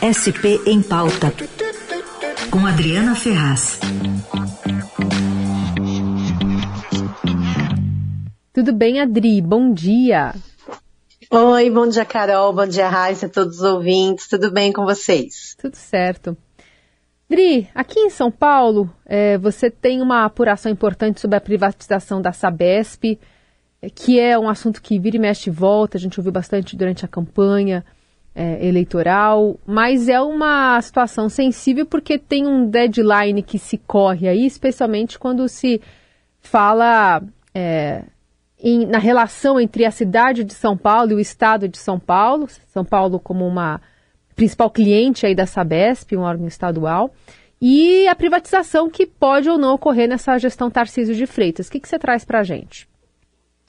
SP em Pauta, com Adriana Ferraz. Tudo bem, Adri? Bom dia. Oi, bom dia, Carol. Bom dia, Raíssa, todos os ouvintes. Tudo bem com vocês? Tudo certo. Dri, aqui em São Paulo, é, você tem uma apuração importante sobre a privatização da Sabesp, é, que é um assunto que vira e mexe e volta, a gente ouviu bastante durante a campanha é, eleitoral, mas é uma situação sensível porque tem um deadline que se corre aí, especialmente quando se fala é, em, na relação entre a cidade de São Paulo e o estado de São Paulo, São Paulo como uma principal cliente aí da Sabesp, um órgão estadual, e a privatização que pode ou não ocorrer nessa gestão Tarcísio de Freitas. O que, que você traz para a gente?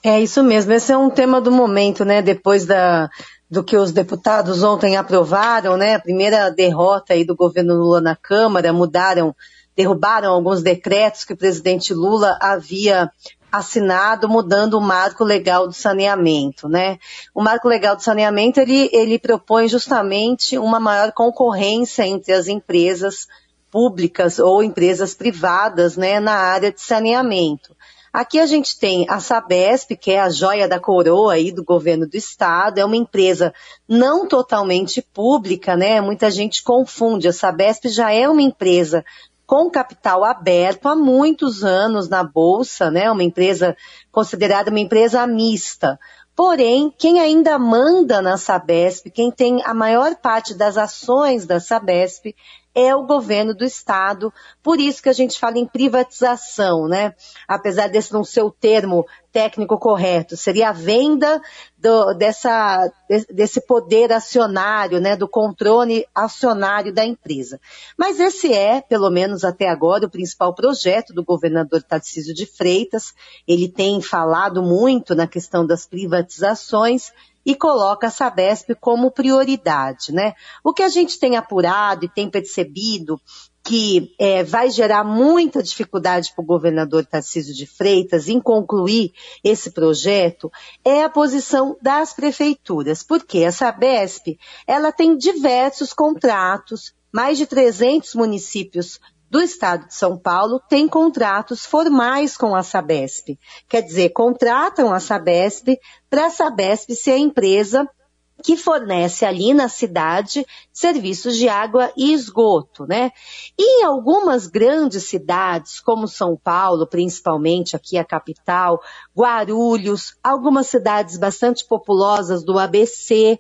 É isso mesmo, esse é um tema do momento, né? Depois da, do que os deputados ontem aprovaram, né? A primeira derrota aí do governo Lula na Câmara, mudaram, derrubaram alguns decretos que o presidente Lula havia assinado mudando o marco legal do saneamento, né? O marco legal do saneamento ele, ele propõe justamente uma maior concorrência entre as empresas públicas ou empresas privadas, né, na área de saneamento. Aqui a gente tem a Sabesp, que é a joia da coroa aí do governo do estado, é uma empresa não totalmente pública, né? Muita gente confunde. A Sabesp já é uma empresa com capital aberto há muitos anos na bolsa, né? Uma empresa considerada uma empresa mista. Porém, quem ainda manda na Sabesp, quem tem a maior parte das ações da Sabesp é o governo do estado. Por isso que a gente fala em privatização, né? Apesar desse não ser o termo técnico correto, seria a venda do, dessa, desse poder acionário, né, do controle acionário da empresa. Mas esse é, pelo menos até agora, o principal projeto do governador Tarcísio de Freitas. Ele tem falado muito na questão das privatizações e coloca a Sabesp como prioridade, né? O que a gente tem apurado e tem percebido que é, vai gerar muita dificuldade para o governador Tarcísio de Freitas em concluir esse projeto é a posição das prefeituras, porque a Sabesp ela tem diversos contratos, mais de 300 municípios do Estado de São Paulo têm contratos formais com a Sabesp. Quer dizer, contratam a Sabesp para a Sabesp ser a empresa que fornece ali na cidade serviços de água e esgoto, né? E em algumas grandes cidades, como São Paulo, principalmente aqui a capital, Guarulhos, algumas cidades bastante populosas do ABC,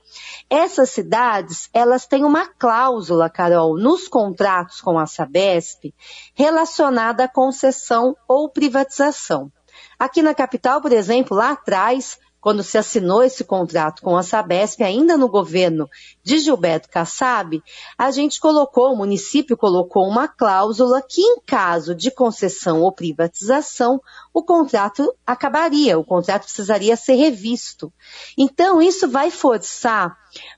essas cidades, elas têm uma cláusula, Carol, nos contratos com a Sabesp relacionada à concessão ou privatização. Aqui na capital, por exemplo, lá atrás, quando se assinou esse contrato com a Sabesp, ainda no governo de Gilberto Kassab, a gente colocou, o município colocou uma cláusula que, em caso de concessão ou privatização, o contrato acabaria, o contrato precisaria ser revisto. Então, isso vai forçar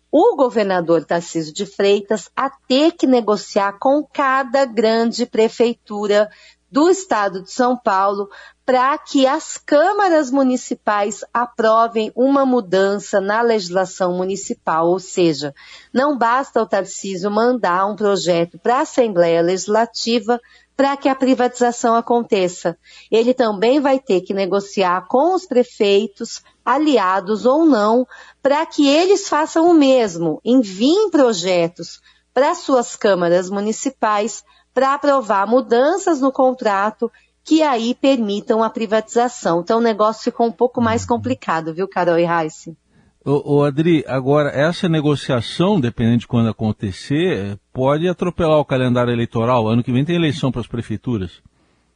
o governador Tarcísio de Freitas a ter que negociar com cada grande prefeitura do estado de São Paulo para que as câmaras municipais aprovem uma mudança na legislação municipal, ou seja, não basta o Tarcísio mandar um projeto para a Assembleia Legislativa para que a privatização aconteça. Ele também vai ter que negociar com os prefeitos, aliados ou não, para que eles façam o mesmo, enviem projetos para suas câmaras municipais para aprovar mudanças no contrato que aí permitam a privatização. Então o negócio ficou um pouco mais complicado, viu, Carol e Raíssa? Ô, ô, Adri, agora, essa negociação, dependendo de quando acontecer, pode atropelar o calendário eleitoral. Ano que vem tem eleição para as prefeituras.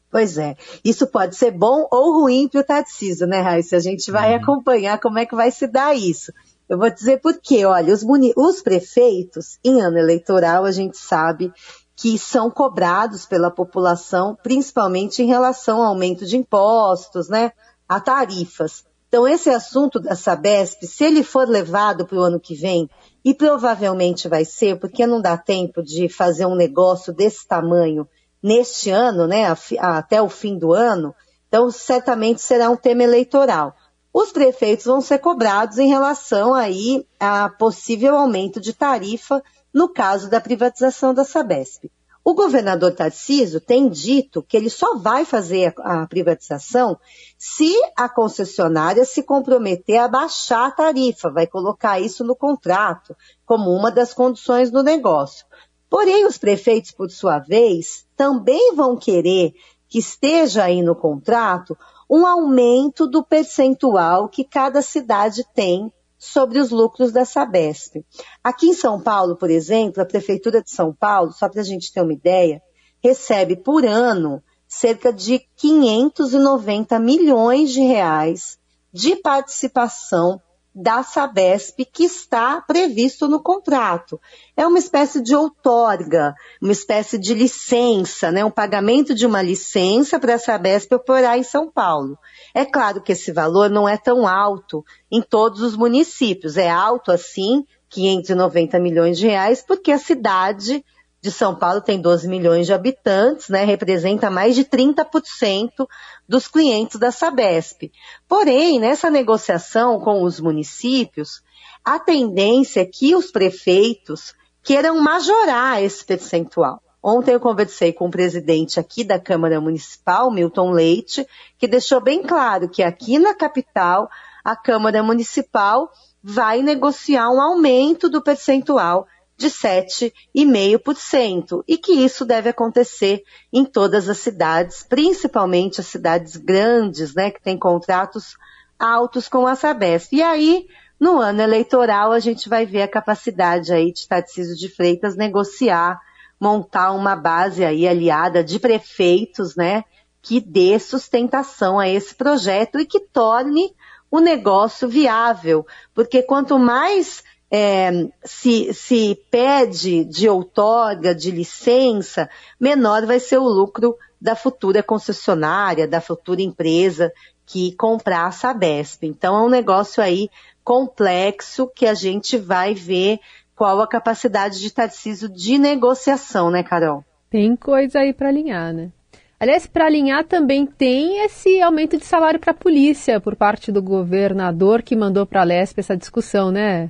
Pois é. Isso pode ser bom ou ruim para o Tarcísio, né, Raíssa? A gente vai uhum. acompanhar como é que vai se dar isso. Eu vou dizer por quê. Olha, os, os prefeitos, em ano eleitoral, a gente sabe que são cobrados pela população, principalmente em relação ao aumento de impostos, né, a tarifas. Então, esse assunto da Sabesp, se ele for levado para o ano que vem, e provavelmente vai ser, porque não dá tempo de fazer um negócio desse tamanho neste ano, né, até o fim do ano, então certamente será um tema eleitoral. os prefeitos vão ser cobrados em relação aí a possível aumento de tarifa no caso da privatização da Sabesp. O governador Tarciso tem dito que ele só vai fazer a, privatização se a concessionária se comprometer a baixar a tarifa, vai colocar isso no contrato como uma das condições do negócio. Porém, os prefeitos, por sua vez, também vão querer que esteja aí no contrato um aumento do percentual que cada cidade tem sobre os lucros da Sabesp. Aqui em São Paulo, por exemplo, a Prefeitura de São Paulo, só para a gente ter uma ideia, recebe por ano cerca de 590 milhões de reais de participação da Sabesp que está previsto no contrato. É uma espécie de outorga, uma espécie de licença, né? um pagamento de uma licença para a Sabesp operar em São Paulo. É claro que esse valor não é tão alto em todos os municípios, é alto assim, 590 milhões de reais, porque a cidade de São Paulo tem 12 milhões de habitantes, né, representa mais de 30% dos clientes da Sabesp. Porém, nessa negociação com os municípios, a tendência é que os prefeitos queiram majorar esse percentual. Ontem eu conversei com o presidente aqui da Câmara Municipal, Milton Leite, que deixou bem claro que aqui na capital, a Câmara Municipal vai negociar um aumento do percentual de 7,5%, e que isso deve acontecer em todas as cidades, principalmente as cidades grandes, né, que têm contratos altos com a Sabesp. E aí, no ano eleitoral, a gente vai ver a capacidade aí de Tarcísio de Freitas negociar, montar uma base aí aliada de prefeitos, né, que dê sustentação a esse projeto e que torne o negócio viável, porque quanto mais é, se, se pede de outorga, de licença, menor vai ser o lucro da futura concessionária, da futura empresa que comprar a Sabesp. Então é um negócio aí complexo que a gente vai ver qual a capacidade de Tarcísio de negociação, né, Carol? Tem coisa aí para alinhar, né? Aliás, para alinhar também tem esse aumento de salário para a polícia por parte do governador que mandou para a Lesp essa discussão, né?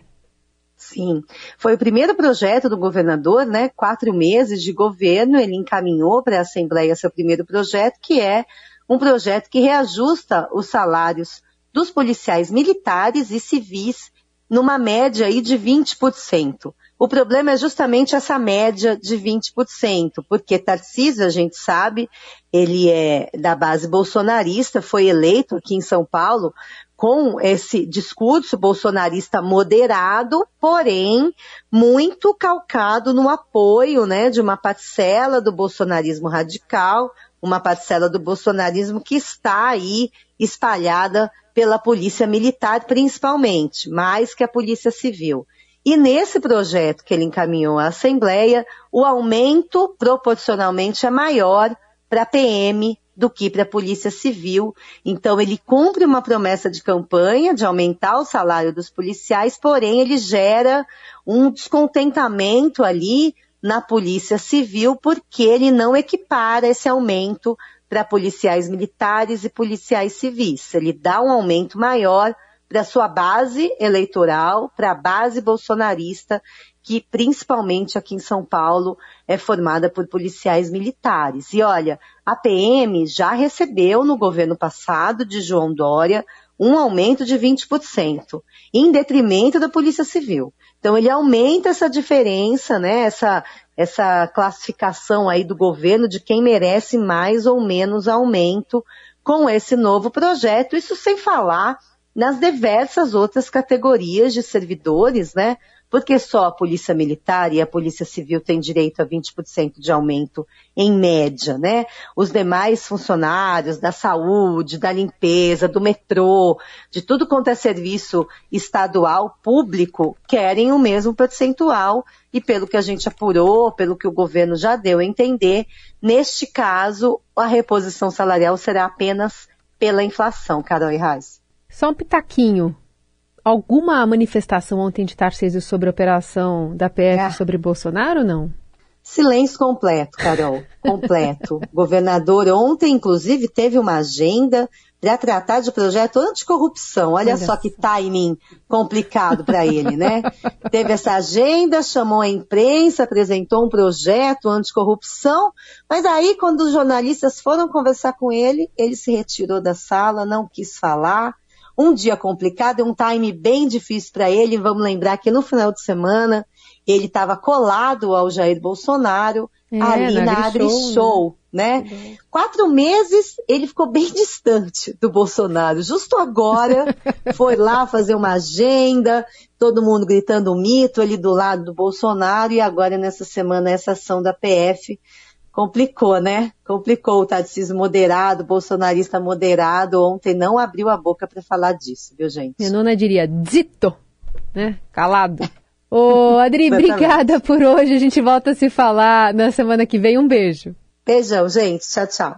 Sim, foi o primeiro projeto do governador, né? Quatro meses de governo, ele encaminhou para a Assembleia seu primeiro projeto, que é um projeto que reajusta os salários dos policiais militares e civis numa média aí de 20%. O problema é justamente essa média de 20%, porque Tarcísio, a gente sabe, ele é da base bolsonarista, foi eleito aqui em São Paulo com esse discurso bolsonarista moderado, porém muito calcado no apoio né, de uma parcela do bolsonarismo radical, uma parcela do bolsonarismo que está aí espalhada pela polícia militar principalmente, mais que a polícia civil. E nesse projeto que ele encaminhou à Assembleia, o aumento proporcionalmente é maior para a PM do que para a Polícia Civil. Então, ele cumpre uma promessa de campanha de aumentar o salário dos policiais, porém, ele gera um descontentamento ali na Polícia Civil, porque ele não equipara esse aumento para policiais militares e policiais civis. Ele dá um aumento maior para sua base eleitoral, para a base bolsonarista, que principalmente aqui em São Paulo é formada por policiais militares. E olha, a PM já recebeu no governo passado de João Dória um aumento de 20%, em detrimento da Polícia Civil. Então ele aumenta essa diferença, né, essa, essa classificação aí do governo de quem merece mais ou menos aumento com esse novo projeto, isso sem falar nas diversas outras categorias de servidores, né, porque só a Polícia Militar e a Polícia Civil têm direito a 20% de aumento em média, né? Os demais funcionários da saúde, da limpeza, do metrô, de tudo quanto é serviço estadual, público, querem o mesmo percentual e pelo que a gente apurou, pelo que o governo já deu a entender, neste caso, a reposição salarial será apenas pela inflação, Carol e Reis. Só um pitaquinho alguma manifestação ontem de Tarcísio sobre a operação da PF é. sobre Bolsonaro ou não? Silêncio completo, Carol. Completo. o governador ontem, inclusive, teve uma agenda para tratar de projeto anticorrupção. Olha Olha só que timing complicado para ele, né? Teve essa agenda, chamou a imprensa, apresentou um projeto anticorrupção, mas aí quando os jornalistas foram conversar com ele, ele se retirou da sala, não quis falar. Um dia complicado, um time bem difícil para ele. Vamos lembrar que no final de semana ele estava colado ao Jair Bolsonaro é, ali na, Agri Show, Show né? né? Quatro meses ele ficou bem distante do Bolsonaro. Justo agora foi lá fazer uma agenda, todo mundo gritando mito ali do lado do Bolsonaro e agora nessa semana essa ação da PF complicou, né? Complicou o Tarcísio moderado, bolsonarista moderado, ontem não abriu a boca para falar disso, viu, gente? Minha nona diria, dito, né? Calado. Ô, Adri, obrigada por hoje. A gente volta a se falar na semana que vem. Um beijo. Beijão, gente. Tchau, tchau.